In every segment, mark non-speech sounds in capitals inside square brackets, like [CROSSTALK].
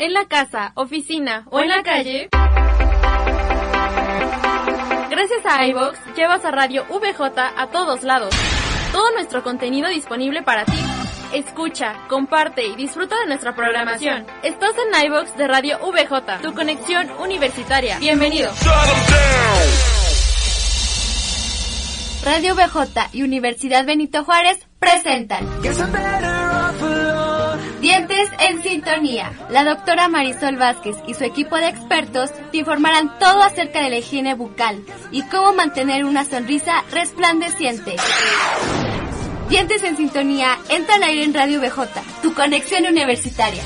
En la casa, oficina o en la calle. Gracias a iVox llevas a Radio VJ a todos lados. Todo nuestro contenido disponible para ti. Escucha, comparte y disfruta de nuestra programación. Estás en iVox de Radio VJ, tu conexión universitaria. Bienvenido. Radio VJ y Universidad Benito Juárez presentan Dientes en Sintonía. La doctora Marisol Vázquez y su equipo de expertos te informarán todo acerca de la higiene bucal y cómo mantener una sonrisa resplandeciente. Dientes en Sintonía entra al aire en Radio VJ, tu conexión universitaria.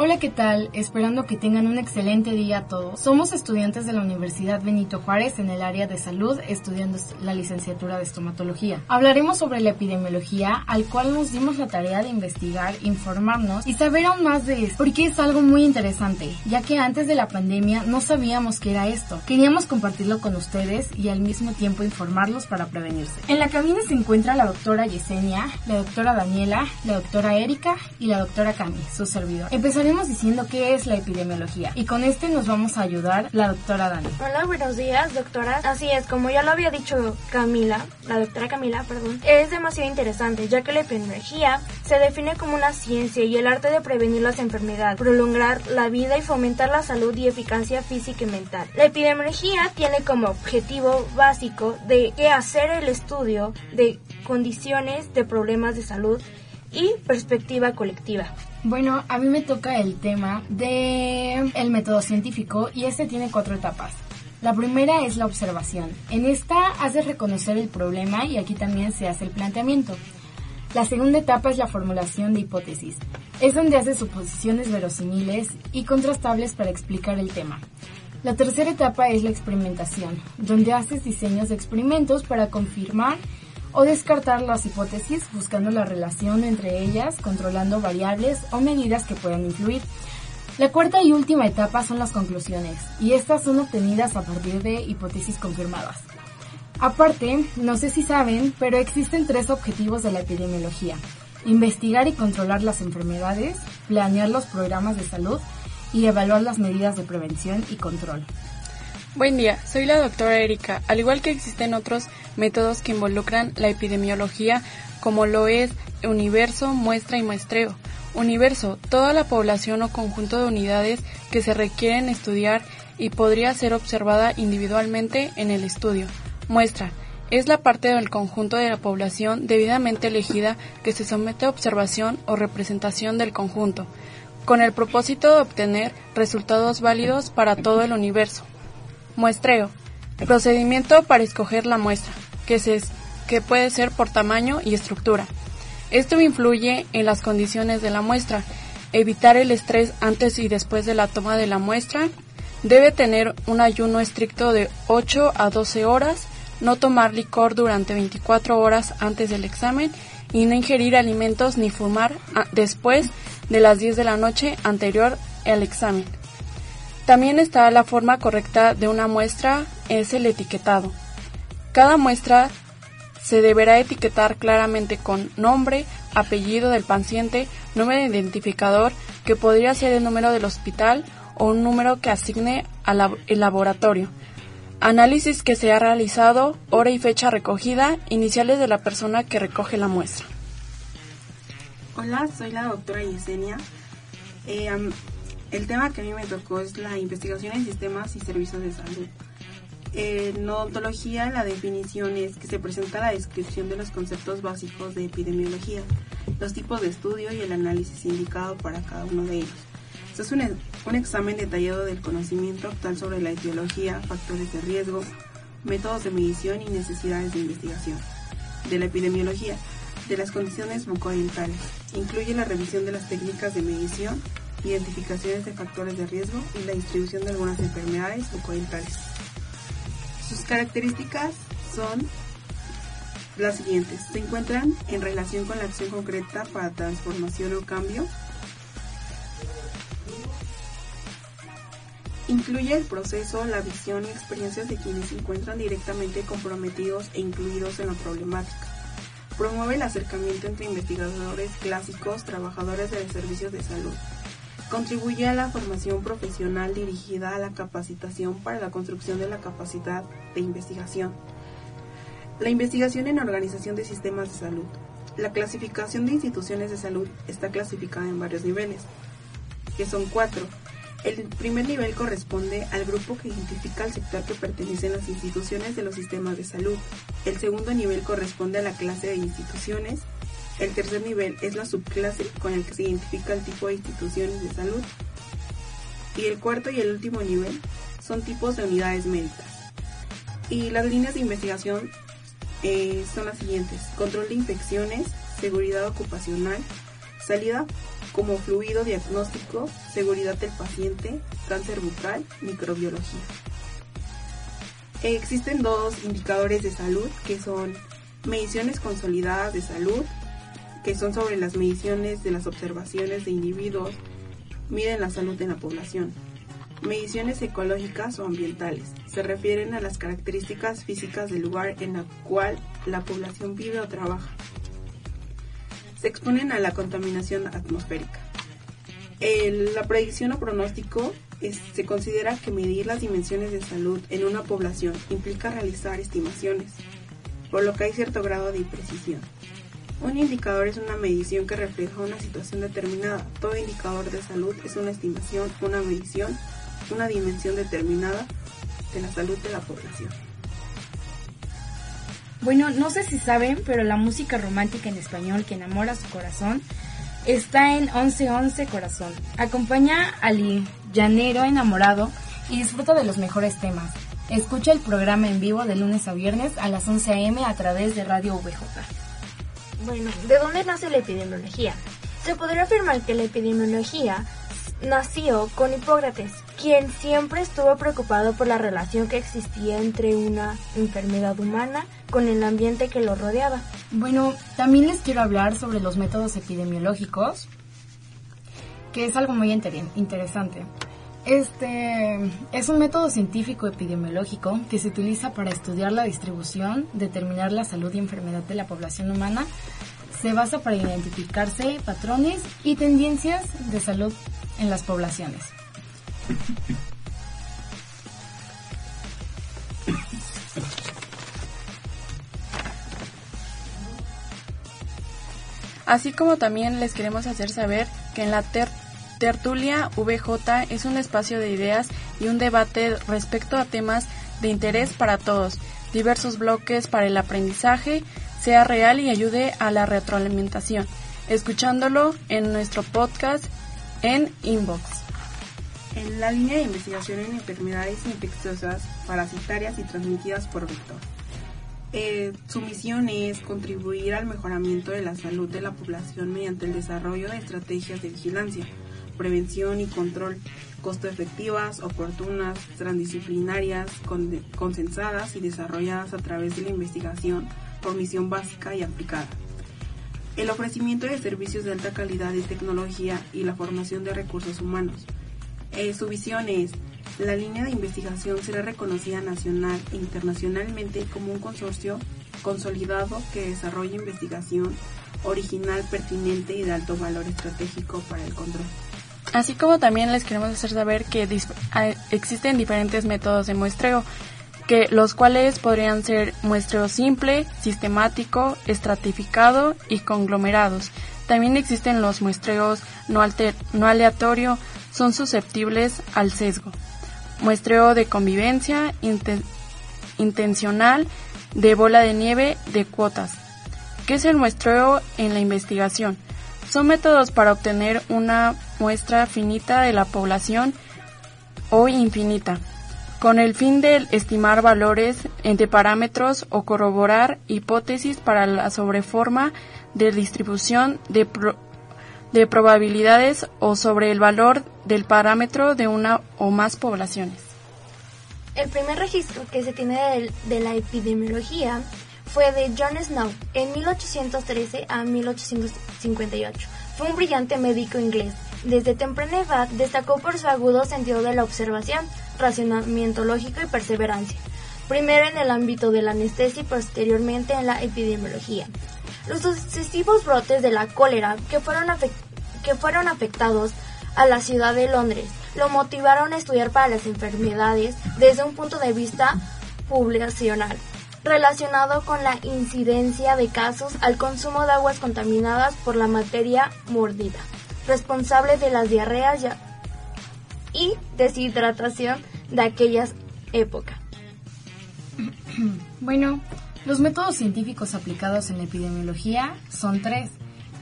Hola, ¿qué tal? Esperando que tengan un excelente día todos. Somos estudiantes de la Universidad Benito Juárez en el área de salud, estudiando la licenciatura de estomatología. Hablaremos sobre la epidemiología, al cual nos dimos la tarea de investigar, informarnos y saber aún más de esto, porque es algo muy interesante, ya que antes de la pandemia no sabíamos qué era esto. Queríamos compartirlo con ustedes y al mismo tiempo informarlos para prevenirse. En la cabina se encuentra la doctora Yesenia, la doctora Daniela, la doctora Erika y la doctora Cami, su servidor. Empezaremos diciendo qué es la epidemiología y con este nos vamos a ayudar la doctora Dani. Hola, buenos días, doctora. Así es, como ya lo había dicho Camila, la doctora Camila, perdón, es demasiado interesante ya que la epidemiología se define como una ciencia y el arte de prevenir las enfermedades, prolongar la vida y fomentar la salud y eficacia física y mental. La epidemiología tiene como objetivo básico de hacer el estudio de condiciones de problemas de salud y perspectiva colectiva. Bueno, a mí me toca el tema de el método científico y este tiene cuatro etapas. La primera es la observación. En esta hace reconocer el problema y aquí también se hace el planteamiento. La segunda etapa es la formulación de hipótesis. Es donde hace suposiciones verosímiles y contrastables para explicar el tema. La tercera etapa es la experimentación, donde haces diseños de experimentos para confirmar o descartar las hipótesis buscando la relación entre ellas, controlando variables o medidas que puedan influir. La cuarta y última etapa son las conclusiones, y estas son obtenidas a partir de hipótesis confirmadas. Aparte, no sé si saben, pero existen tres objetivos de la epidemiología. Investigar y controlar las enfermedades, planear los programas de salud y evaluar las medidas de prevención y control. Buen día, soy la doctora Erika. Al igual que existen otros métodos que involucran la epidemiología, como lo es universo, muestra y muestreo. Universo, toda la población o conjunto de unidades que se requieren estudiar y podría ser observada individualmente en el estudio. Muestra, es la parte del conjunto de la población debidamente elegida que se somete a observación o representación del conjunto, con el propósito de obtener resultados válidos para todo el universo. Muestreo. Procedimiento para escoger la muestra, que, se, que puede ser por tamaño y estructura. Esto influye en las condiciones de la muestra. Evitar el estrés antes y después de la toma de la muestra. Debe tener un ayuno estricto de 8 a 12 horas. No tomar licor durante 24 horas antes del examen y no ingerir alimentos ni fumar después de las 10 de la noche anterior al examen. También está la forma correcta de una muestra, es el etiquetado. Cada muestra se deberá etiquetar claramente con nombre, apellido del paciente, número de identificador, que podría ser el número del hospital o un número que asigne al laboratorio. Análisis que se ha realizado, hora y fecha recogida, iniciales de la persona que recoge la muestra. Hola, soy la doctora Yesenia. Eh, el tema que a mí me tocó es la investigación en sistemas y servicios de salud. En odontología la definición es que se presenta la descripción de los conceptos básicos de epidemiología, los tipos de estudio y el análisis indicado para cada uno de ellos. Esto es un, un examen detallado del conocimiento actual sobre la etiología, factores de riesgo, métodos de medición y necesidades de investigación de la epidemiología. de las condiciones bucodentales. Incluye la revisión de las técnicas de medición, identificaciones de factores de riesgo y la distribución de algunas enfermedades bucodentales. Sus características son las siguientes. Se encuentran en relación con la acción concreta para transformación o cambio. Incluye el proceso, la visión y experiencias de quienes se encuentran directamente comprometidos e incluidos en la problemática. Promueve el acercamiento entre investigadores clásicos, trabajadores de servicios de salud. Contribuye a la formación profesional dirigida a la capacitación para la construcción de la capacidad de investigación. La investigación en organización de sistemas de salud. La clasificación de instituciones de salud está clasificada en varios niveles, que son cuatro. El primer nivel corresponde al grupo que identifica al sector que pertenecen las instituciones de los sistemas de salud. El segundo nivel corresponde a la clase de instituciones. El tercer nivel es la subclase con el que se identifica el tipo de instituciones de salud. Y el cuarto y el último nivel son tipos de unidades médicas. Y las líneas de investigación eh, son las siguientes. Control de infecciones, seguridad ocupacional, salida como fluido diagnóstico, seguridad del paciente, cáncer bucal, microbiología. existen dos indicadores de salud que son mediciones consolidadas de salud, que son sobre las mediciones de las observaciones de individuos, miden la salud de la población. Mediciones ecológicas o ambientales se refieren a las características físicas del lugar en el cual la población vive o trabaja. Se exponen a la contaminación atmosférica. la predicción o pronóstico se considera que medir las dimensiones de salud en una población implica realizar estimaciones, por lo que hay cierto grado de imprecisión. Un indicador es una medición que refleja una situación determinada. Todo indicador de salud es una estimación, una medición una dimensión determinada de la salud de la población. Bueno, no sé si saben, pero la música romántica en español que enamora su corazón está en 1111 Corazón. Acompaña al llanero enamorado y disfruta de los mejores temas. Escucha el programa en vivo de lunes a viernes a las 11 a.m. a través de Radio VJ. Bueno, ¿de dónde nace la epidemiología? Se podría afirmar que la epidemiología nació con Hipócrates, quien siempre estuvo preocupado por la relación que existía entre una enfermedad humana con el ambiente que lo rodeaba. Bueno, también les quiero hablar sobre los métodos epidemiológicos, que es algo muy interesante. Este es un método científico epidemiológico que se utiliza para estudiar la distribución, determinar la salud y enfermedad de la población humana. Se basa para identificarse patrones y tendencias de salud en las poblaciones. Así como también les queremos hacer saber que en la tertulia VJ es un espacio de ideas y un debate respecto a temas de interés para todos, diversos bloques para el aprendizaje, sea real y ayude a la retroalimentación, escuchándolo en nuestro podcast en Inbox. En la línea de investigación en enfermedades infecciosas, parasitarias y transmitidas por vector. Eh, su misión es contribuir al mejoramiento de la salud de la población mediante el desarrollo de estrategias de vigilancia, prevención y control costo efectivas, oportunas, transdisciplinarias, consensadas y desarrolladas a través de la investigación por misión básica y aplicada el ofrecimiento de servicios de alta calidad y tecnología y la formación de recursos humanos. Eh, su visión es, la línea de investigación será reconocida nacional e internacionalmente como un consorcio consolidado que desarrolla investigación original, pertinente y de alto valor estratégico para el control. Así como también les queremos hacer saber que ah, existen diferentes métodos de muestreo que los cuales podrían ser muestreo simple, sistemático, estratificado y conglomerados. También existen los muestreos no, aleatorio, son susceptibles al sesgo. Muestreo de convivencia intencional de bola de nieve de cuotas. ¿Qué es el muestreo en la investigación? Son métodos para obtener una muestra finita de la población o infinita con el fin de estimar valores entre parámetros o corroborar hipótesis para la sobreforma de distribución de, de probabilidades o sobre el valor del parámetro de una o más poblaciones. El primer registro que se tiene de la epidemiología fue de John Snow en 1813 a 1858. Fue un brillante médico inglés. Desde temprana edad destacó por su agudo sentido de la observación, racionamiento lógico y perseverancia, primero en el ámbito de la anestesia y posteriormente en la epidemiología. Los sucesivos brotes de la cólera que fueron, que fueron afectados a la ciudad de Londres lo motivaron a estudiar para las enfermedades desde un punto de vista poblacional relacionado con la incidencia de casos al consumo de aguas contaminadas por la materia mordida, responsable de las diarreas y deshidratación de aquellas épocas. [CLEARS THROAT] Bueno, los métodos científicos aplicados en epidemiología son tres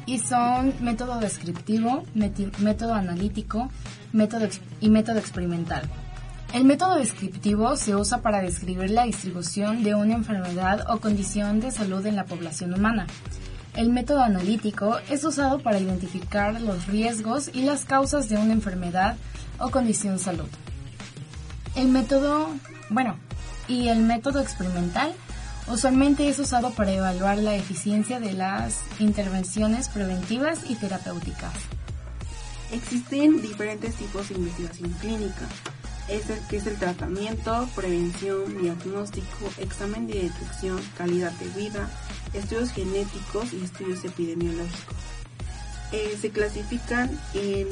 y son método descriptivo, método analítico método y método experimental. El método descriptivo se usa para describir la distribución de una enfermedad o condición de salud en la población humana. El método analítico es usado para identificar los riesgos y las causas de una enfermedad o condición salud. El método, bueno, y el método experimental usualmente es usado para evaluar la eficiencia de las intervenciones preventivas y terapéuticas. Existen diferentes tipos de investigación clínica es el que es el tratamiento, prevención, diagnóstico, examen de detección, calidad de vida, estudios genéticos y estudios epidemiológicos. Eh, se clasifican en,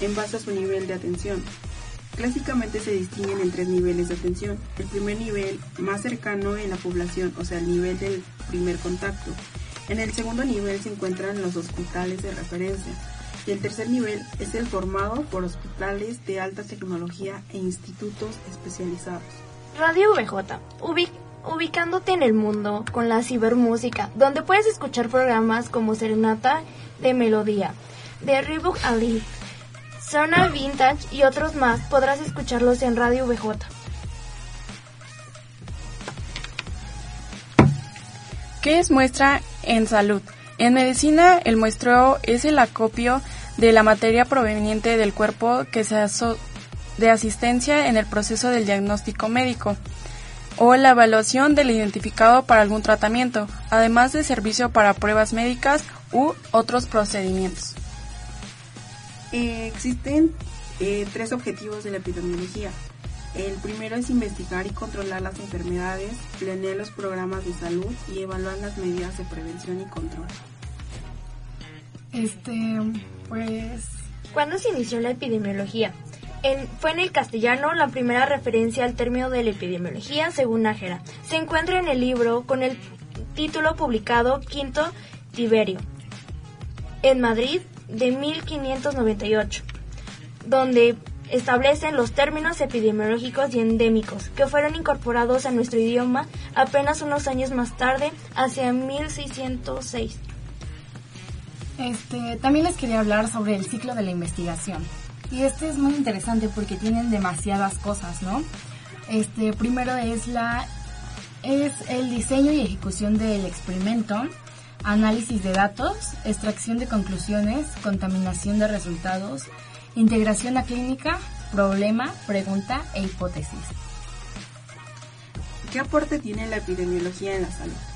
en base a su nivel de atención. Clásicamente se distinguen en tres niveles de atención. El primer nivel más cercano en la población, o sea, el nivel del primer contacto. En el segundo nivel se encuentran los hospitales de referencia y el tercer nivel es el formado por hospitales de alta tecnología e institutos especializados. Radio VJ, ubicándote en el mundo con la cibermúsica, donde puedes escuchar programas como Serenata de Melodía, de Reebok Ali, Zona Vintage y otros más, podrás escucharlos en Radio VJ. ¿Qué es muestra en salud? En medicina, el muestreo es el acopio de la materia proveniente del cuerpo que se de asistencia en el proceso del diagnóstico médico o la evaluación del identificado para algún tratamiento, además de servicio para pruebas médicas u otros procedimientos. Existen eh, tres objetivos de la epidemiología. El primero es investigar y controlar las enfermedades, planear los programas de salud y evaluar las medidas de prevención y control. Este, pues... ¿Cuándo se inició la epidemiología? fue en el castellano la primera referencia al término de la epidemiología según Nájera. Se encuentra en el libro con el título publicado Quinto Tiberio, en Madrid de 1598, donde establecen los términos epidemiológicos y endémicos, que fueron incorporados a nuestro idioma apenas unos años más tarde, hacia 1606. Este, también les quería hablar sobre el ciclo de la investigación. Y este es muy interesante porque tienen demasiadas cosas, ¿no? Este, primero es la es el diseño y ejecución del experimento, análisis de datos, extracción de conclusiones, contaminación de resultados, integración a clínica, problema, pregunta e hipótesis. ¿Qué aporte tiene la epidemiología en la salud?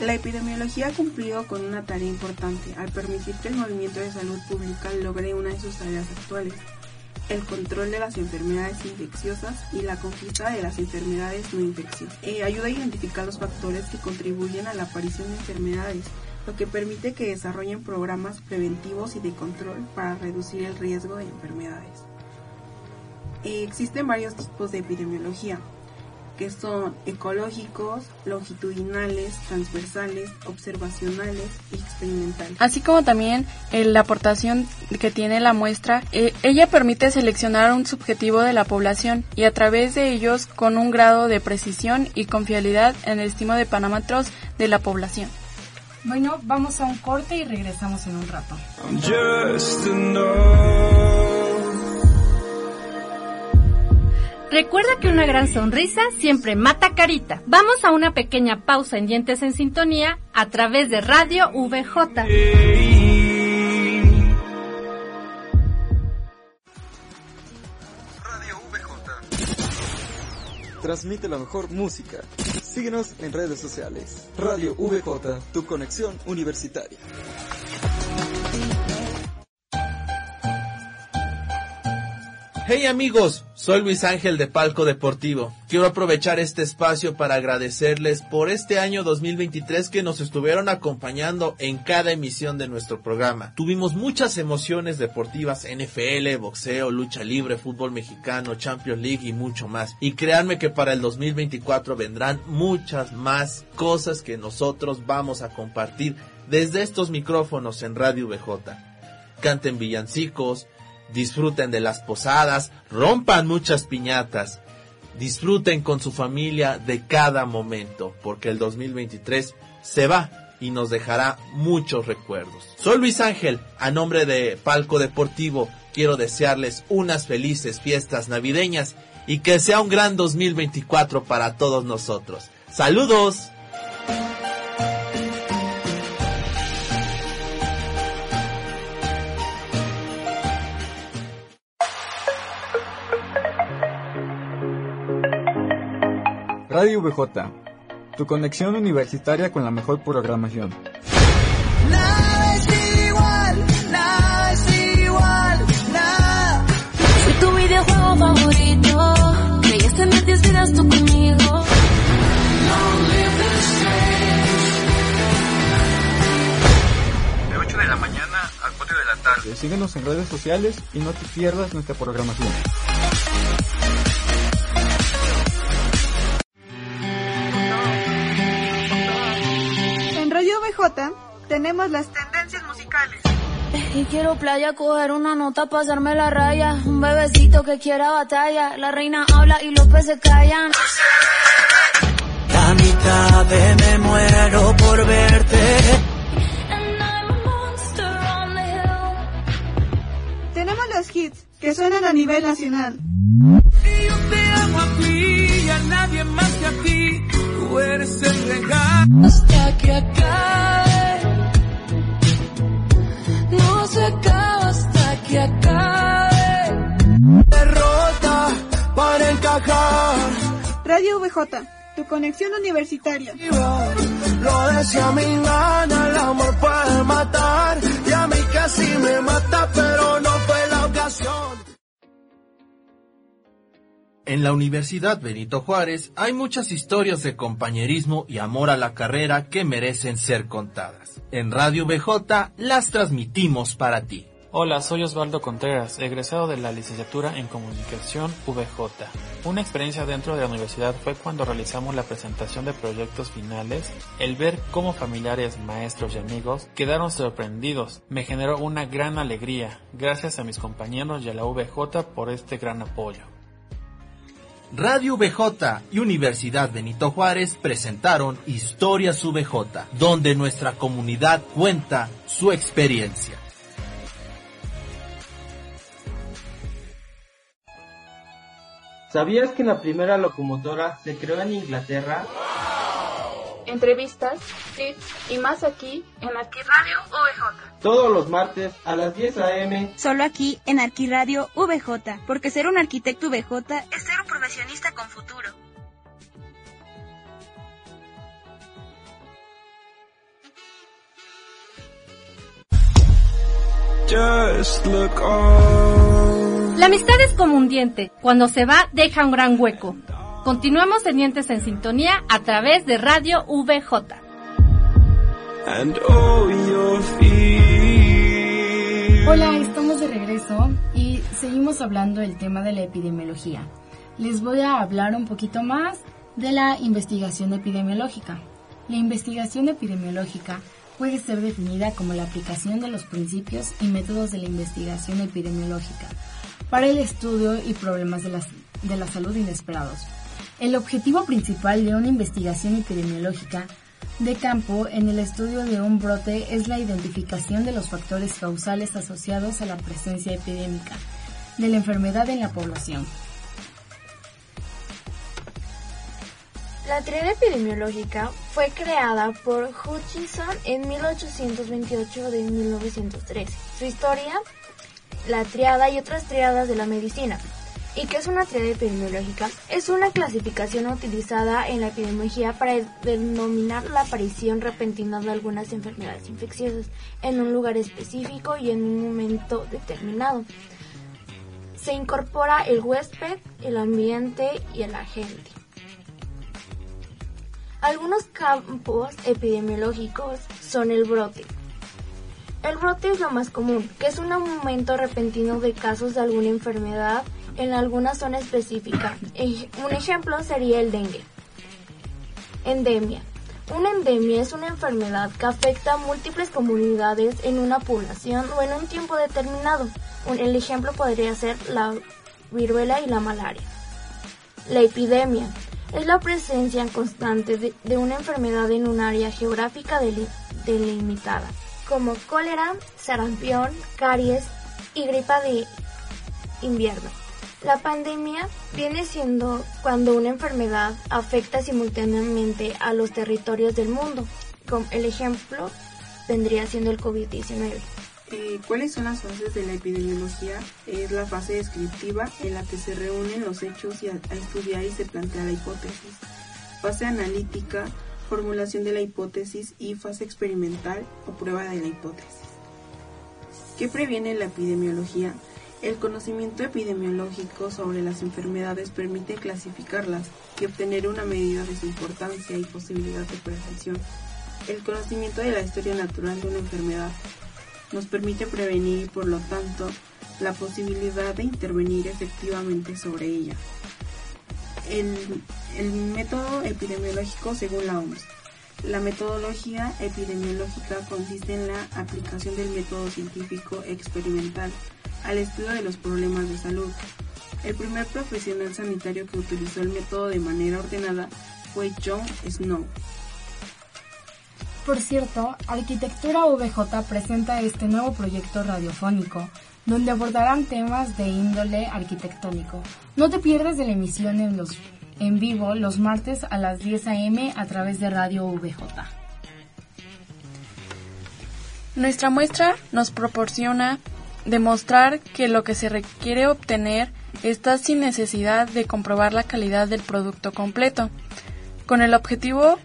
La epidemiología ha cumplido con una tarea importante al permitir que el movimiento de salud pública logre una de sus tareas actuales, el control de las enfermedades infecciosas y la conquista de las enfermedades no infecciosas. Eh, ayuda a identificar los factores que contribuyen a la aparición de enfermedades, lo que permite que desarrollen programas preventivos y de control para reducir el riesgo de enfermedades. Eh, existen varios tipos de epidemiología, que son ecológicos, longitudinales, transversales, observacionales y experimentales. Así como también eh, la aportación que tiene la muestra, eh, ella permite seleccionar un subjetivo de la población y a través de ellos con un grado de precisión y confiabilidad en el estimo de parámetros de la población. Bueno, vamos a un corte y regresamos en un rato. Recuerda que una gran sonrisa siempre mata carita. Vamos a una pequeña pausa en Dientes en Sintonía a través de Radio VJ. transmite la mejor música. Síguenos en redes sociales. Radio VJ, tu conexión universitaria. Hey amigos, soy Luis Ángel de Palco Deportivo. Quiero aprovechar este espacio para agradecerles por este año 2023 que nos estuvieron acompañando en cada emisión de nuestro programa. Tuvimos muchas emociones deportivas, NFL, boxeo, lucha libre, fútbol mexicano, Champions League y mucho más. Y créanme que para el 2024 vendrán muchas más cosas que nosotros vamos a compartir desde estos micrófonos en Radio VJ. Canten villancicos, disfruten de las posadas, rompan muchas piñatas, disfruten con su familia de cada momento, porque el 2023 se va y nos dejará muchos recuerdos. Soy Luis Ángel, a nombre de Palco Deportivo, quiero desearles unas felices fiestas navideñas y que sea un gran 2024 para todos nosotros. Saludos. Radio VJ, tu conexión universitaria con la mejor programación. Nada es igual, nada es igual, nada. Soy tu videojuego favorito. Creías tener 10 vidas tú conmigo. De 8 de la mañana a 4 de la tarde. Síguenos en redes sociales y no te pierdas nuestra programación. Tenemos las tendencias musicales. Y quiero playa, coger una nota, pasarme la raya. Un bebecito que quiera batalla. La reina habla y los peces callan. La mitad de me muero por verte. Tenemos los hits que suenan a nivel nacional. Y yo te amo a ti y a nadie más que a ti. Tú eres el regalo. Hasta que acabe. No se acaba hasta que acabe. Derrota para encajar. Radio VJ, tu conexión universitaria. Lo decía mi gana, el amor puede matar. Y a mí casi me mata, pero no fue la ocasión. En la Universidad Benito Juárez hay muchas historias de compañerismo y amor a la carrera que merecen ser contadas. En Radio BJ las transmitimos para ti. Hola, soy Osvaldo Contreras, egresado de la licenciatura en Comunicación VJ. Una experiencia dentro de la universidad fue cuando realizamos la presentación de proyectos finales, el ver cómo familiares, maestros y amigos quedaron sorprendidos me generó una gran alegría, gracias a mis compañeros y a la VJ por este gran apoyo. Radio VJ y Universidad Benito Juárez presentaron Historias VJ, donde nuestra comunidad cuenta su experiencia. ¿Sabías que la primera locomotora se creó en Inglaterra? Entrevistas, tips y más aquí en Arquiradio VJ. Todos los martes a las 10 a.m. Solo aquí en Arquiradio VJ, porque ser un arquitecto VJ es ser un profesionista con futuro. Just look on. La amistad es como un diente. Cuando se va, deja un gran hueco. Continuamos en Dientes en Sintonía a través de Radio VJ. And all your fears. Hola, estamos de regreso y seguimos hablando del tema de la epidemiología. Les voy a hablar un poquito más de la investigación epidemiológica. La investigación epidemiológica puede ser definida como la aplicación de los principios y métodos de la investigación epidemiológica para el estudio y problemas de la, de la salud inesperados. El objetivo principal de una investigación epidemiológica de campo en el estudio de un brote es la identificación de los factores causales asociados a la presencia epidémica de la enfermedad en la población. La teoría epidemiológica fue creada por Hutchinson en 1828 de 1913. Su historia, la triada y otras triadas de la medicina. ¿Y qué es una triada epidemiológica? Es una clasificación utilizada en la epidemiología para denominar la aparición repentina de algunas enfermedades infecciosas en un lugar específico y en un momento determinado. Se incorpora el huésped, el ambiente y el agente. Algunos campos epidemiológicos son el brote. El brote es lo más común, que es un aumento repentino de casos de alguna enfermedad en alguna zona específica. Un ejemplo sería el dengue. Endemia. Una endemia es una enfermedad que afecta a múltiples comunidades en una población o en un tiempo determinado. El ejemplo podría ser la viruela y la malaria. La epidemia es la presencia constante de, una enfermedad en un área geográfica delimitada, como cólera, sarampión, caries y gripa de invierno. La pandemia viene siendo cuando una enfermedad afecta simultáneamente a los territorios del mundo. Como el ejemplo vendría siendo el COVID-19. Eh, ¿Cuáles son las fases de la epidemiología? Es la fase descriptiva en la que se reúnen los hechos y a, estudiar y se plantea la hipótesis. Fase analítica, formulación de la hipótesis y fase experimental o prueba de la hipótesis. ¿Qué previene la epidemiología? El conocimiento epidemiológico sobre las enfermedades permite clasificarlas y obtener una medida de su importancia y posibilidad de prevención. El conocimiento de la historia natural de una enfermedad nos permite prevenir y por lo tanto la posibilidad de intervenir efectivamente sobre ella. El, método epidemiológico según la OMS. La metodología epidemiológica consiste en la aplicación del método científico experimental al estudio de los problemas de salud. El primer profesional sanitario que utilizó el método de manera ordenada fue John Snow. Por cierto, Arquitectura VJ presenta este nuevo proyecto radiofónico, donde abordarán temas de índole arquitectónico. No te pierdas de la emisión en, los, en vivo los martes a las 10 a.m. a través de Radio VJ. Nuestra muestra nos proporciona demostrar que lo que se requiere obtener está sin necesidad de comprobar la calidad del producto completo, con el objetivo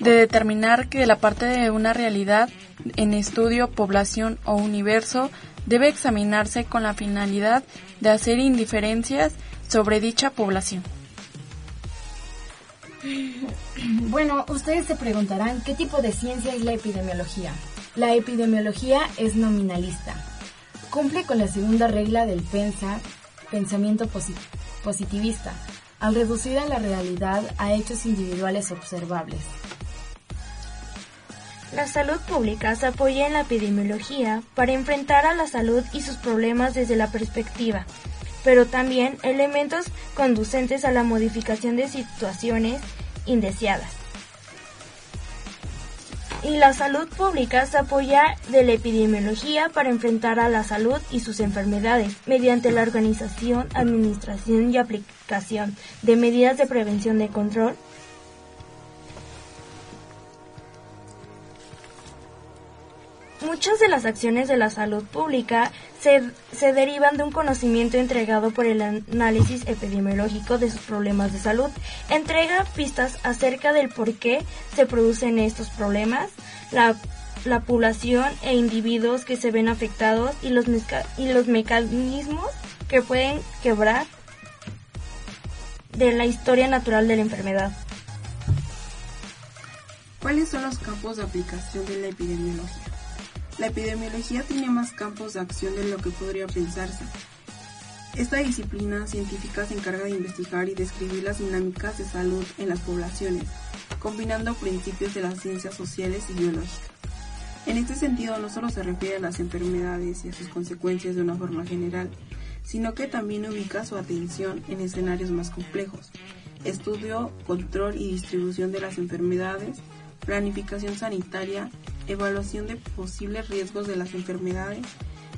de determinar que la parte de una realidad en estudio, población o universo debe examinarse con la finalidad de hacer indiferencias sobre dicha población. [CLEARS THROAT] Bueno, ustedes se preguntarán qué tipo de ciencia es la epidemiología. La epidemiología es nominalista. Cumple con la segunda regla del pensa, pensamiento positivista, al reducir a la realidad a hechos individuales observables. La salud pública se apoya en la epidemiología para enfrentar a la salud y sus problemas desde la perspectiva, pero también elementos conducentes a la modificación de situaciones indeseadas. Y la salud pública se apoya de la epidemiología para enfrentar a la salud y sus enfermedades mediante la organización, administración y aplicación de medidas de prevención de control Muchas de las acciones de la salud pública se, se, derivan de un conocimiento entregado por el análisis epidemiológico de sus problemas de salud. Entrega pistas acerca del por qué se producen estos problemas, la, la población e individuos que se ven afectados y los, y los mecanismos que pueden quebrar de la historia natural de la enfermedad. ¿Cuáles son los campos de aplicación de la epidemiología? La epidemiología tiene más campos de acción de lo que podría pensarse. Esta disciplina científica se encarga de investigar y describir las dinámicas de salud en las poblaciones, combinando principios de las ciencias sociales y biológicas. En este sentido, no solo se refiere a las enfermedades y a sus consecuencias de una forma general, sino que también ubica su atención en escenarios más complejos. Estudio, control y distribución de las enfermedades, planificación sanitaria, evaluación de posibles riesgos de las enfermedades,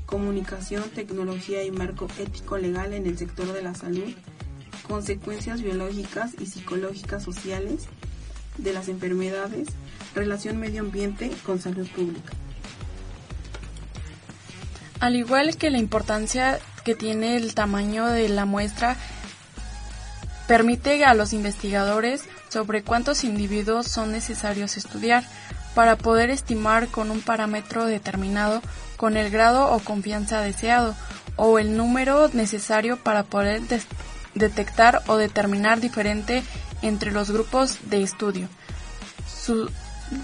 comunicación, tecnología y marco ético-legal en el sector de la salud, consecuencias biológicas y psicológicas sociales de las enfermedades, relación medio ambiente con salud pública. Al igual que la importancia que tiene el tamaño de la muestra, permite a los investigadores sobre cuántos individuos son necesarios estudiar para poder estimar con un parámetro determinado con el grado o confianza deseado o el número necesario para poder detectar o determinar diferente entre los grupos de estudio,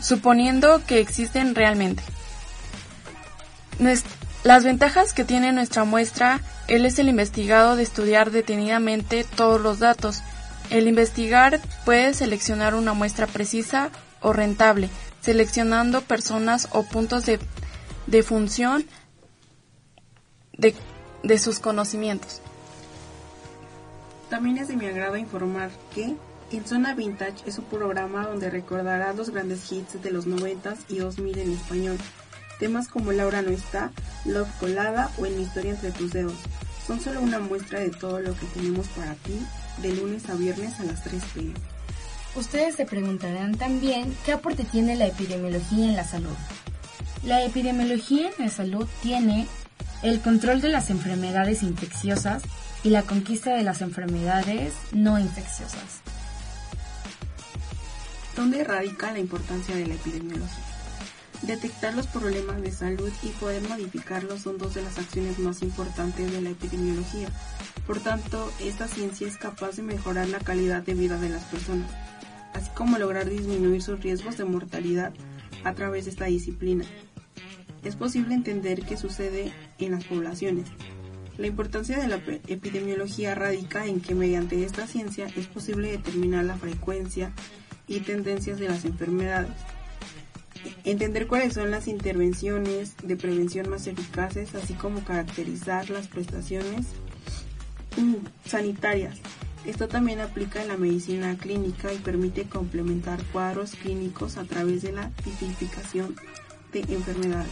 suponiendo que existen realmente. las ventajas que tiene nuestra muestra, él es el investigado de estudiar detenidamente todos los datos. El investigar puede seleccionar una muestra precisa o rentable, seleccionando personas o puntos de, de función de, de sus conocimientos. También es de mi agrado informar que en Zona Vintage es un programa donde recordará los grandes hits de los 90 y 2000 en español. Temas como Laura no está, Love Colada o En mi historia entre tus dedos. Son solo una muestra de todo lo que tenemos para ti de lunes a viernes a las 3 pm. Ustedes se preguntarán también qué aporte tiene la epidemiología en la salud. La epidemiología en la salud tiene el control de las enfermedades infecciosas y la conquista de las enfermedades no infecciosas. ¿Dónde radica la importancia de la epidemiología? Detectar los problemas de salud y poder modificarlos son dos de las acciones más importantes de la epidemiología. Por tanto, esta ciencia es capaz de mejorar la calidad de vida de las personas, así como lograr disminuir sus riesgos de mortalidad a través de esta disciplina. Es posible entender qué sucede en las poblaciones. La importancia de la epidemiología radica en que mediante esta ciencia es posible determinar la frecuencia y tendencias de las enfermedades, entender cuáles son las intervenciones de prevención más eficaces, así como caracterizar las prestaciones mm, sanitarias. Esto también aplica en la medicina clínica y permite complementar cuadros clínicos a través de la tipificación de enfermedades.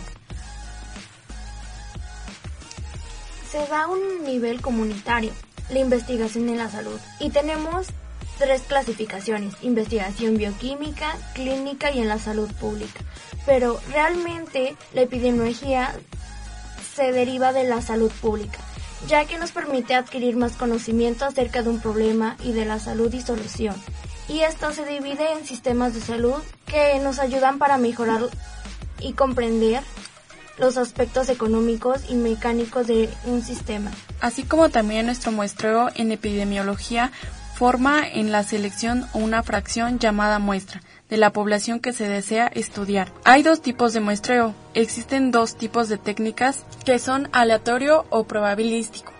Se da un nivel comunitario, la investigación en la salud, y tenemos tres clasificaciones, investigación bioquímica, clínica y en la salud pública. Pero realmente la epidemiología se deriva de la salud pública, ya que nos permite adquirir más conocimiento acerca de un problema y de la salud y solución. Y esto se divide en sistemas de salud que nos ayudan para mejorar y comprender los aspectos económicos y mecánicos de un sistema. Así como también nuestro muestreo en epidemiología forma en la selección una fracción llamada muestra de la población que se desea estudiar. Hay dos tipos de muestreo. Existen dos tipos de técnicas que son aleatorio o probabilístico.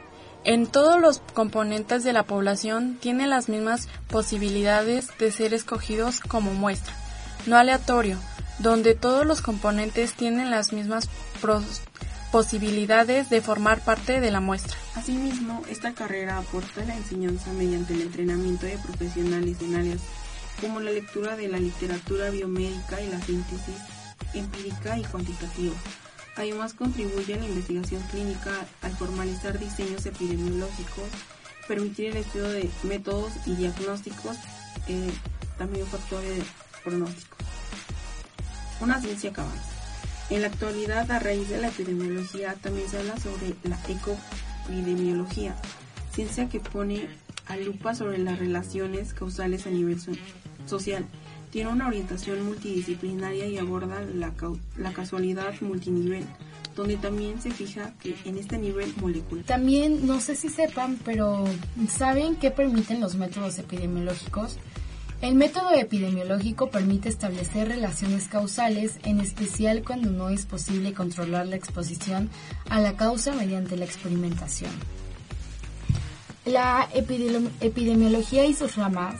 En todos los componentes de la población tienen las mismas posibilidades de ser escogidos como muestra. No aleatorio, donde todos los componentes tienen las mismas posibilidades de formar parte de la muestra. Asimismo, esta carrera aporta la enseñanza mediante el entrenamiento de profesionales en áreas como la lectura de la literatura biomédica y la síntesis empírica y cuantitativa. Además, contribuye a la investigación clínica al formalizar diseños epidemiológicos, permitir el estudio de métodos y diagnósticos, eh, también factores de pronóstico. Una ciencia que avanza. En la actualidad, a raíz de la epidemiología, también se habla sobre la ecoepidemiología, ciencia que pone a lupa sobre las relaciones causales a nivel social. Tiene una orientación multidisciplinaria y aborda la, la casualidad multinivel, donde también se fija que en este nivel molecular. También, no sé si sepan, pero ¿saben qué permiten los métodos epidemiológicos? El método epidemiológico permite establecer relaciones causales, en especial cuando no es posible controlar la exposición a la causa mediante la experimentación. La epidemiología y sus ramas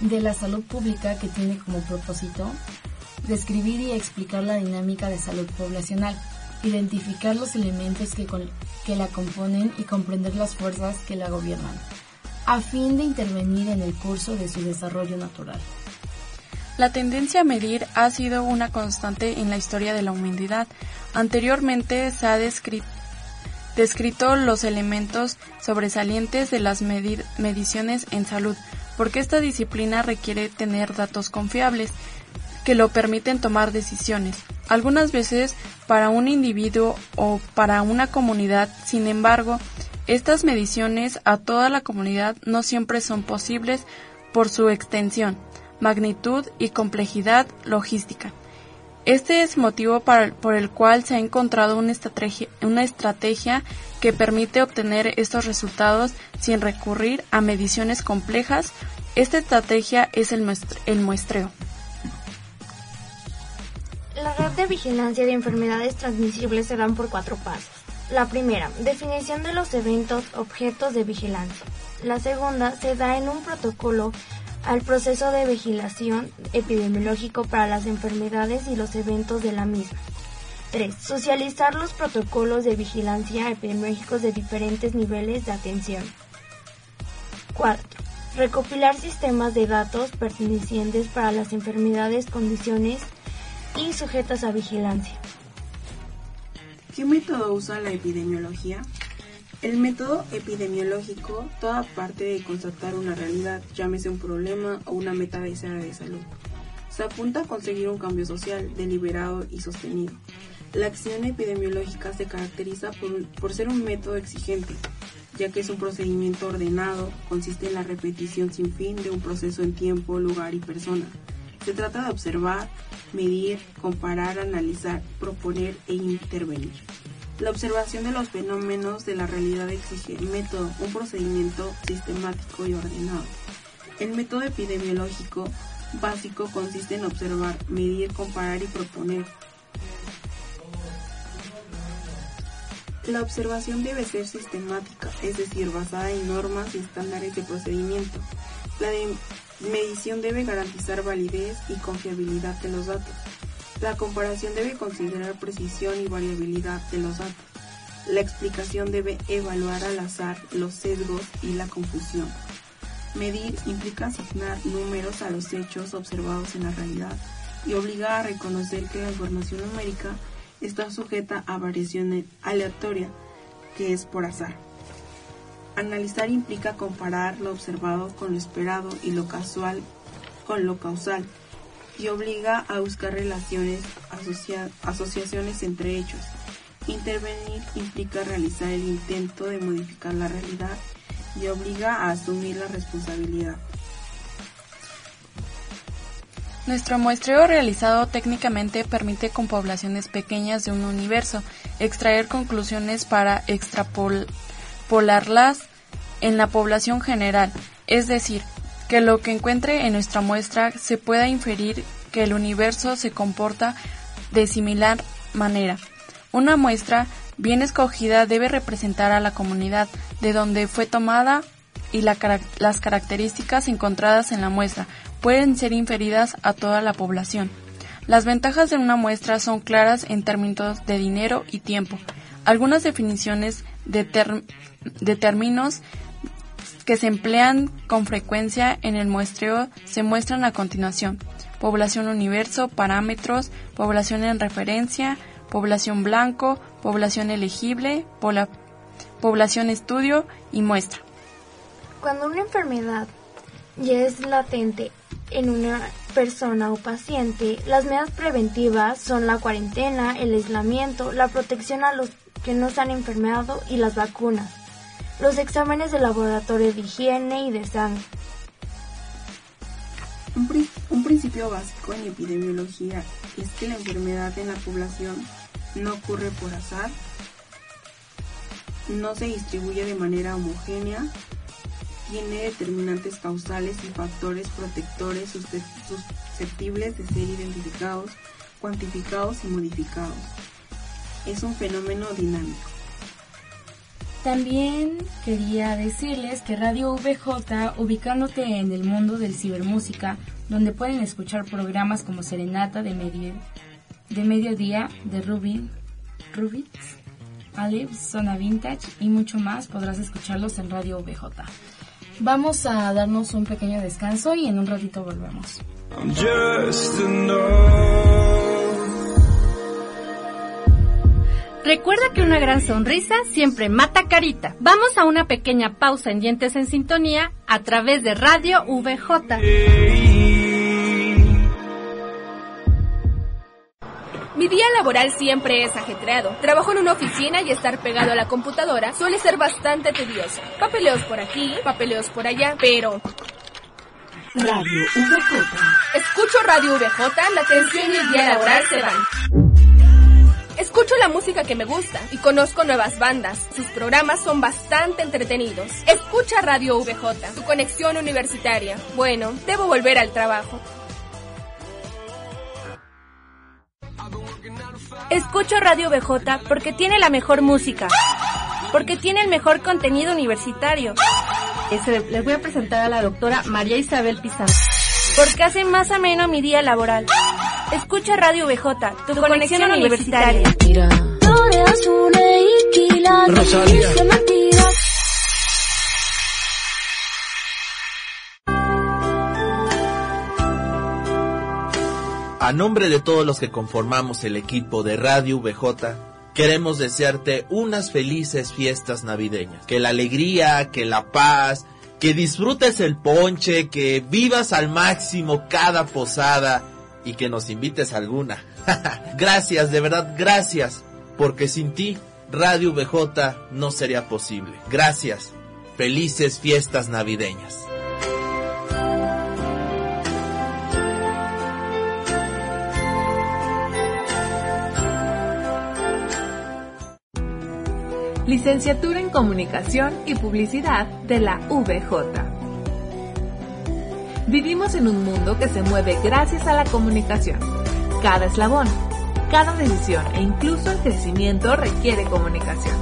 de la salud pública que tiene como propósito describir y explicar la dinámica de salud poblacional, identificar los elementos que, la componen y comprender las fuerzas que la gobiernan a fin de intervenir en el curso de su desarrollo natural. La tendencia a medir ha sido una constante en la historia de la humanidad. Anteriormente se ha descrito, los elementos sobresalientes de las mediciones en salud, porque esta disciplina requiere tener datos confiables que lo permiten tomar decisiones, algunas veces para un individuo o para una comunidad, sin embargo, estas mediciones a toda la comunidad no siempre son posibles por su extensión, magnitud y complejidad logística. Este es motivo por el cual se ha encontrado una estrategia, que permite obtener estos resultados sin recurrir a mediciones complejas. Esta estrategia es el, el muestreo. La red de vigilancia de enfermedades transmisibles se dan por cuatro pasos. La primera, definición de los eventos objetos de vigilancia. La segunda se da en un protocolo al proceso de vigilación epidemiológico para las enfermedades y los eventos de la misma. 3. Socializar los protocolos de vigilancia epidemiológicos de diferentes niveles de atención. 4. Recopilar sistemas de datos pertenecientes para las enfermedades, condiciones y sujetas a vigilancia. ¿Qué método usa la epidemiología? El método epidemiológico toda parte de constatar una realidad, llámese un problema o una meta deseada de salud. Se apunta a conseguir un cambio social deliberado y sostenido. La acción epidemiológica se caracteriza por, por ser un método exigente, ya que es un procedimiento ordenado, consiste en la repetición sin fin de un proceso en tiempo, lugar y persona. Se trata de observar, medir, comparar, analizar, proponer e intervenir. La observación de los fenómenos de la realidad exige método, un procedimiento sistemático y ordenado. El método epidemiológico básico consiste en observar, medir, comparar y proponer. La observación debe ser sistemática, es decir, basada en normas y estándares de procedimiento. La medición debe garantizar validez y confiabilidad de los datos. La comparación debe considerar precisión y variabilidad de los datos. La explicación debe evaluar al azar los sesgos y la confusión. Medir implica asignar números a los hechos observados en la realidad y obliga a reconocer que la información numérica está sujeta a variación aleatoria, que es por azar. Analizar implica comparar lo observado con lo esperado y lo casual con lo causal y obliga a buscar relaciones, asociaciones entre hechos. Intervenir implica realizar el intento de modificar la realidad y obliga a asumir la responsabilidad. Nuestro muestreo realizado técnicamente permite con poblaciones pequeñas de un universo extraer conclusiones para extrapolarlas en la población general, es decir, que lo que encuentre en nuestra muestra se pueda inferir que el universo se comporta de similar manera. Una muestra bien escogida debe representar a la comunidad de donde fue tomada y las características encontradas en la muestra pueden ser inferidas a toda la población. Las ventajas de una muestra son claras en términos de dinero y tiempo. Algunas definiciones de, términos que se emplean con frecuencia en el muestreo se muestran a continuación. Población universo, parámetros, población en referencia, población blanco, población elegible, población estudio y muestra. Cuando una enfermedad ya es latente en una persona o paciente, las medidas preventivas son la cuarentena, el aislamiento, la protección a los que no se han enfermado y las vacunas los exámenes de laboratorio de higiene y de sangre. Un, principio básico en epidemiología es que la enfermedad en la población no ocurre por azar, no se distribuye de manera homogénea, tiene determinantes causales y factores protectores susceptibles de ser identificados, cuantificados y modificados. Es un fenómeno dinámico. También quería decirles que Radio VJ, ubicándote en el mundo del cibermúsica, donde pueden escuchar programas como Serenata de, medio, de Mediodía, de Rubin, Rubits, Alif, Zona Vintage y mucho más, podrás escucharlos en Radio VJ. Vamos a darnos un pequeño descanso y en un ratito volvemos. Recuerda que una gran sonrisa siempre mata carita. Vamos a una pequeña pausa en Dientes en Sintonía a través de Radio VJ. Mi día laboral siempre es ajetreado. Trabajo en una oficina y estar pegado a la computadora suele ser bastante tedioso. Papeleos por aquí, papeleos por allá, pero... Radio VJ. Escucho Radio VJ, la tensión y el día laboral se van. Escucho la música que me gusta y conozco nuevas bandas. Sus programas son bastante entretenidos. Escucha Radio VJ, tu conexión universitaria. Bueno, debo volver al trabajo. Escucho Radio VJ porque tiene la mejor música, porque tiene el mejor contenido universitario. Este, les voy a presentar a la doctora María Isabel Pizarro, porque hace más ameno mi día laboral. Escucha Radio VJ, tu, conexión, universitaria. Rosalía. A nombre de todos los que conformamos el equipo de Radio VJ, queremos desearte unas felices fiestas navideñas. Que la alegría, que la paz, que disfrutes el ponche, que vivas al máximo cada posada y que nos invites a alguna. [LAUGHS] gracias, de verdad, gracias, porque sin ti Radio VJ no sería posible. Gracias. Felices fiestas navideñas. Licenciatura en Comunicación y Publicidad de la VJ. Vivimos en un mundo que se mueve gracias a la comunicación. Cada eslabón, cada decisión e incluso el crecimiento requiere comunicación.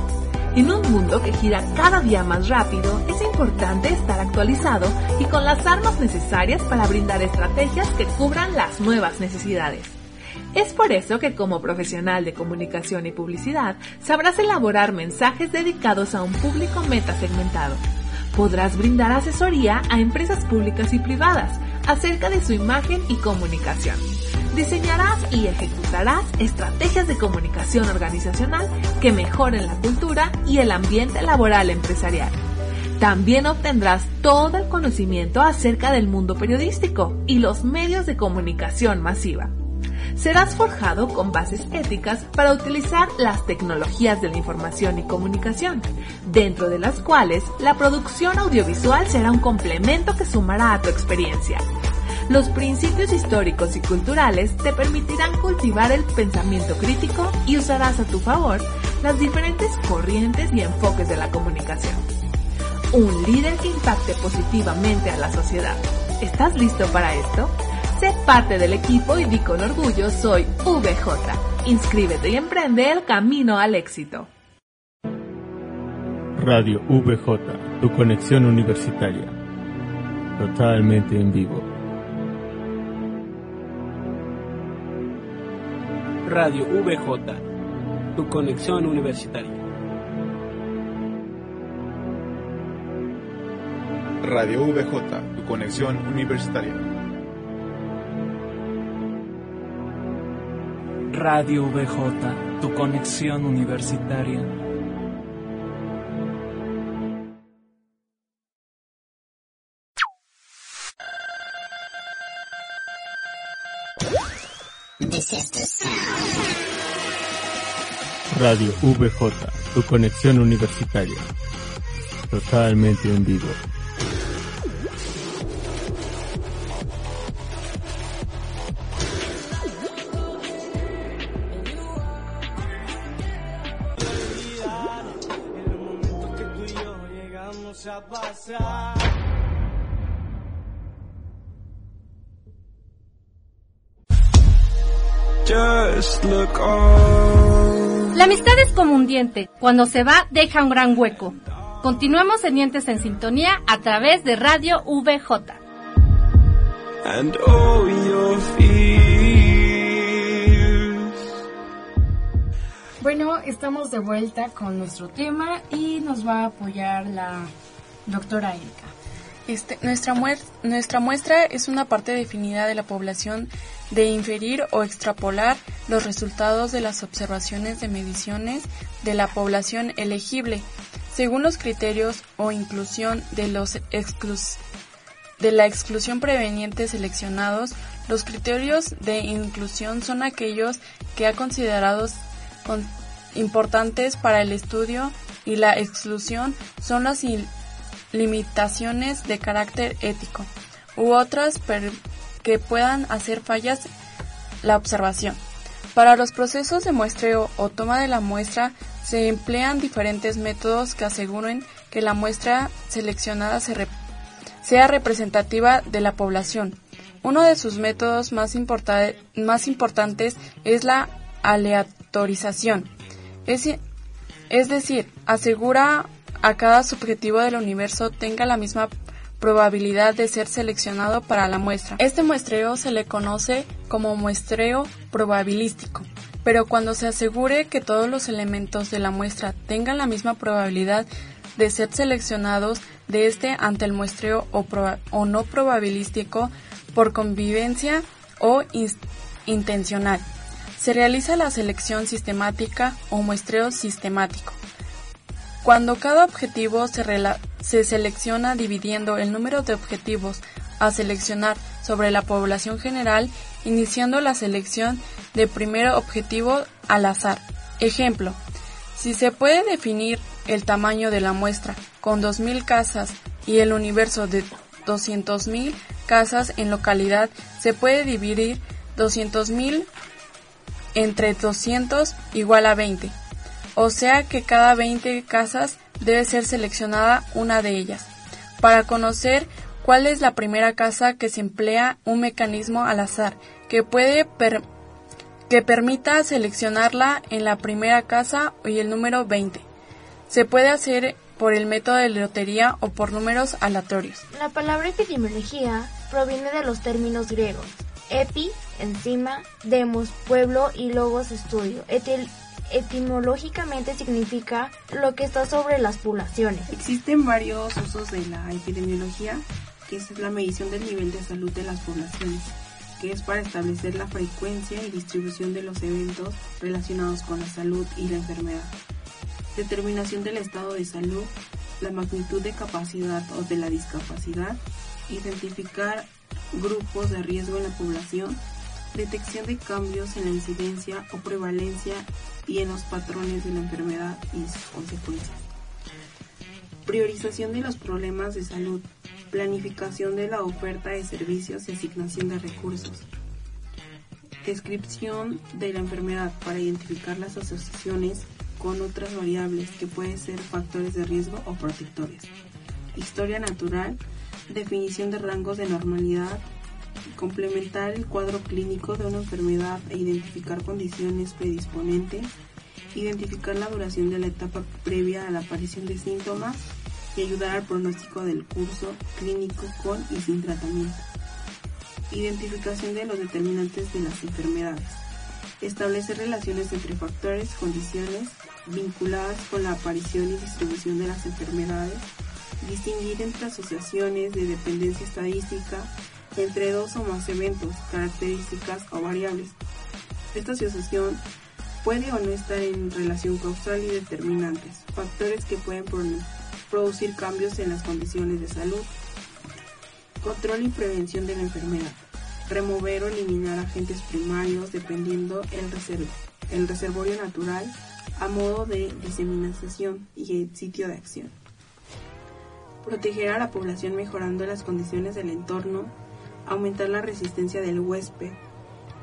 En un mundo que gira cada día más rápido, es importante estar actualizado y con las armas necesarias para brindar estrategias que cubran las nuevas necesidades. Es por eso que como profesional de comunicación y publicidad sabrás elaborar mensajes dedicados a un público meta segmentado. Podrás brindar asesoría a empresas públicas y privadas acerca de su imagen y comunicación. Diseñarás y ejecutarás estrategias de comunicación organizacional que mejoren la cultura y el ambiente laboral empresarial. También obtendrás todo el conocimiento acerca del mundo periodístico y los medios de comunicación masiva serás forjado con bases éticas para utilizar las tecnologías de la información y comunicación, dentro de las cuales la producción audiovisual será un complemento que sumará a tu experiencia. Los principios históricos y culturales te permitirán cultivar el pensamiento crítico y usarás a tu favor las diferentes corrientes y enfoques de la comunicación. Un líder que impacte positivamente a la sociedad. ¿Estás listo para esto? Sé parte del equipo y di con orgullo soy VJ. Inscríbete y emprende el camino al éxito. Radio VJ, tu conexión universitaria. Totalmente en vivo. Radio VJ, tu conexión universitaria. Radio VJ, tu conexión universitaria. Radio VJ, tu conexión universitaria. Radio VJ, tu conexión universitaria. Totalmente en vivo. La amistad es como un diente. Cuando se va, deja un gran hueco. Continuamos en Dientes en Sintonía a través de Radio VJ. Bueno, estamos de vuelta con nuestro tema y nos va a apoyar la doctora Erika. Este, nuestra, nuestra muestra es una parte definida de la población de inferir o extrapolar los resultados de las observaciones de mediciones de la población elegible según los criterios o inclusión de los exclus de la exclusión preveniente seleccionados, los criterios de inclusión son aquellos que ha considerado con- importantes para el estudio y la exclusión son las limitaciones de carácter ético u otras que puedan hacer fallas la observación. Para los procesos de muestreo o toma de la muestra se emplean diferentes métodos que aseguren que la muestra seleccionada sea representativa de la población. Uno de sus métodos más, importa- más importantes es la aleatorización, es, es decir, asegura a cada subjetivo del universo tenga la misma probabilidad de ser seleccionado para la muestra. Este muestreo se le conoce como muestreo probabilístico, pero cuando se asegure que todos los elementos de la muestra tengan la misma probabilidad de ser seleccionados de este ante el muestreo o, no probabilístico por convivencia o intencional. Se realiza la selección sistemática o muestreo sistemático. Cuando cada objetivo se, se selecciona dividiendo el número de objetivos a seleccionar sobre la población general, iniciando la selección de primer objetivo al azar. Ejemplo, si se puede definir el tamaño de la muestra con 2.000 casas y el universo de 200.000 casas en localidad, se puede dividir 200.000 entre 200 igual a 20. O sea que cada 20 casas debe ser seleccionada una de ellas. Para conocer cuál es la primera casa que se emplea un mecanismo al azar que puede que permita seleccionarla en la primera casa y el número 20. Se puede hacer por el método de lotería o por números aleatorios. La palabra epidemiología proviene de los términos griegos epi, encima, demos, pueblo y logos, estudio. Etimológicamente significa lo que está sobre las poblaciones. Existen varios usos de la epidemiología, que es la medición del nivel de salud de las poblaciones, que es para establecer la frecuencia y distribución de los eventos relacionados con la salud y la enfermedad. Determinación del estado de salud, la magnitud de capacidad o de la discapacidad, identificar grupos de riesgo en la población, detección de cambios en la incidencia o prevalencia y en los patrones de la enfermedad y sus consecuencias. Priorización de los problemas de salud, planificación de la oferta de servicios y asignación de recursos. Descripción de la enfermedad para identificar las asociaciones con otras variables que pueden ser factores de riesgo o protectores. Historia natural, definición de rangos de normalidad, complementar el cuadro clínico de una enfermedad e identificar condiciones predisponentes, identificar la duración de la etapa previa a la aparición de síntomas y ayudar al pronóstico del curso clínico con y sin tratamiento. Identificación de los determinantes de las enfermedades. Establecer relaciones entre factores, condiciones vinculadas con la aparición y distribución de las enfermedades. Distinguir entre asociaciones de dependencia estadística entre dos o más eventos, características o variables. Esta asociación puede o no estar en relación causal y determinantes, factores que pueden pro- producir cambios en las condiciones de salud. Control y prevención de la enfermedad. Remover o eliminar agentes primarios dependiendo el, reserv- el reservorio natural a modo de diseminación y el sitio de acción. Proteger a la población mejorando las condiciones del entorno, aumentar la resistencia del huésped,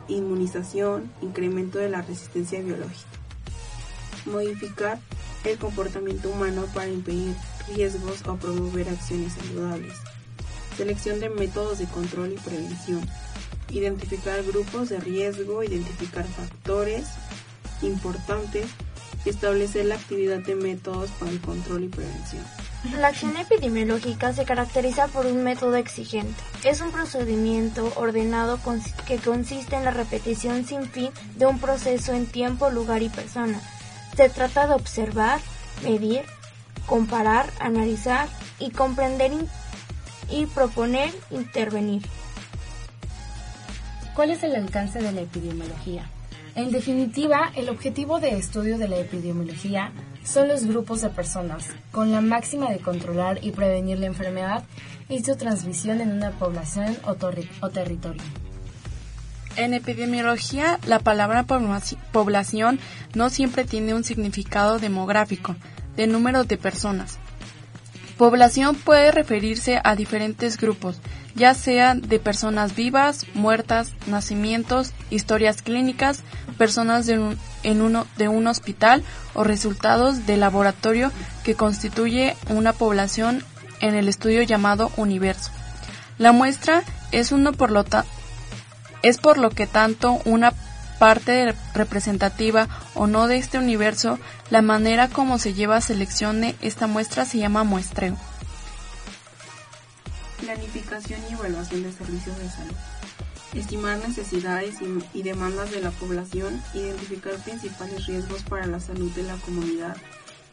inmunización, incremento de la resistencia biológica. Modificar el comportamiento humano para impedir riesgos o promover acciones saludables. Selección de métodos de control y prevención. Identificar grupos de riesgo, identificar factores importantes, establecer la actividad de métodos para el control y prevención. La acción epidemiológica se caracteriza por un método exigente. Es un procedimiento ordenado que consiste en la repetición sin fin de un proceso en tiempo, lugar y persona. Se trata de observar, medir, comparar, analizar y comprender y proponer intervenir. ¿cuál es el alcance de la epidemiología? En definitiva, el objetivo de estudio de la epidemiología son los grupos de personas, con la máxima de controlar y prevenir la enfermedad y su transmisión en una población o, territorio. En epidemiología, la palabra población no siempre tiene un significado demográfico, de número de personas. Población puede referirse a diferentes grupos, ya sean de personas vivas, muertas, nacimientos, historias clínicas, personas de un, en uno, de un hospital o resultados de laboratorio que constituye una población en el estudio llamado universo. La muestra es uno por lo, es por lo que tanto una parte representativa o no de este universo, la manera como se lleva a selección de esta muestra se llama muestreo. Planificación y evaluación de servicios de salud. Estimar necesidades y, demandas de la población, identificar principales riesgos para la salud de la comunidad,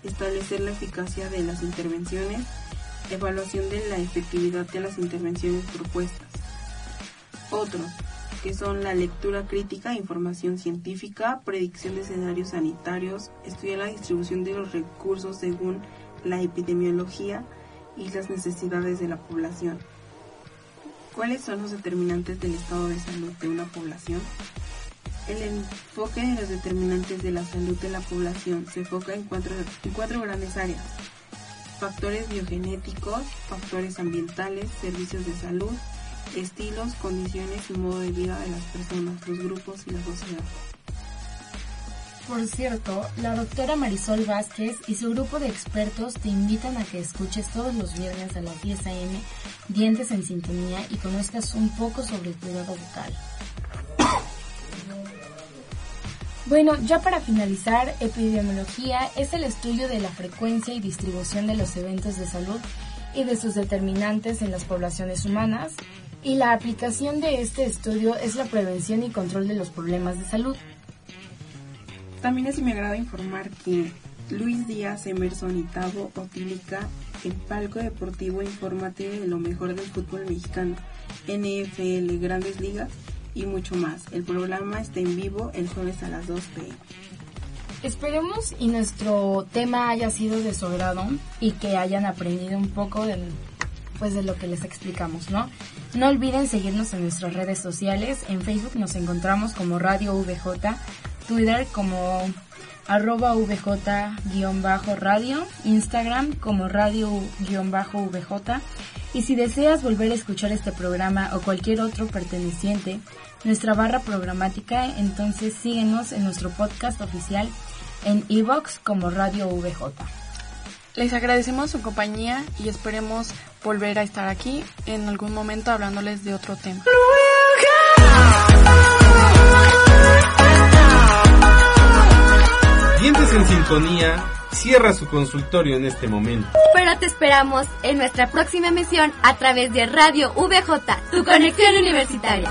establecer la eficacia de las intervenciones, evaluación de la efectividad de las intervenciones propuestas. Otros, que son la lectura crítica, información científica, predicción de escenarios sanitarios, estudiar la distribución de los recursos según la epidemiología y las necesidades de la población. ¿Cuáles son los determinantes del estado de salud de una población? El enfoque de los determinantes de la salud de la población se enfoca en cuatro, en cuatro grandes áreas. Factores biogenéticos, factores ambientales, servicios de salud, estilos, condiciones y modo de vida de las personas, los grupos y la sociedad. Por cierto, la doctora Marisol Vázquez y su grupo de expertos te invitan a que escuches todos los viernes a las 10 a.m. Dientes en Sintonía y conozcas un poco sobre el cuidado bucal. Bueno, ya para finalizar, epidemiología es el estudio de la frecuencia y distribución de los eventos de salud y de sus determinantes en las poblaciones humanas, y la aplicación de este estudio es la prevención y control de los problemas de salud. También es mi agrado informar que Luis Díaz, Emerson y Tavo Otílica, el palco deportivo informate de lo mejor del fútbol mexicano, NFL, grandes ligas y mucho más. El programa está en vivo el jueves a las 2 pm. Esperemos y nuestro tema haya sido de su agrado y que hayan aprendido un poco del pues de lo que les explicamos, ¿no? No olviden seguirnos en nuestras redes sociales. En Facebook nos encontramos como Radio VJ, Twitter como arroba VJ-radio, Instagram como radio-VJ. Y si deseas volver a escuchar este programa o cualquier otro perteneciente, nuestra barra programática, entonces síguenos en nuestro podcast oficial en iVox como Radio VJ. Les agradecemos su compañía y esperemos volver a estar aquí en algún momento hablándoles de otro tema. Dientes en sintonía cierra su consultorio en este momento. Pero te esperamos en nuestra próxima emisión a través de Radio VJ, tu conexión universitaria.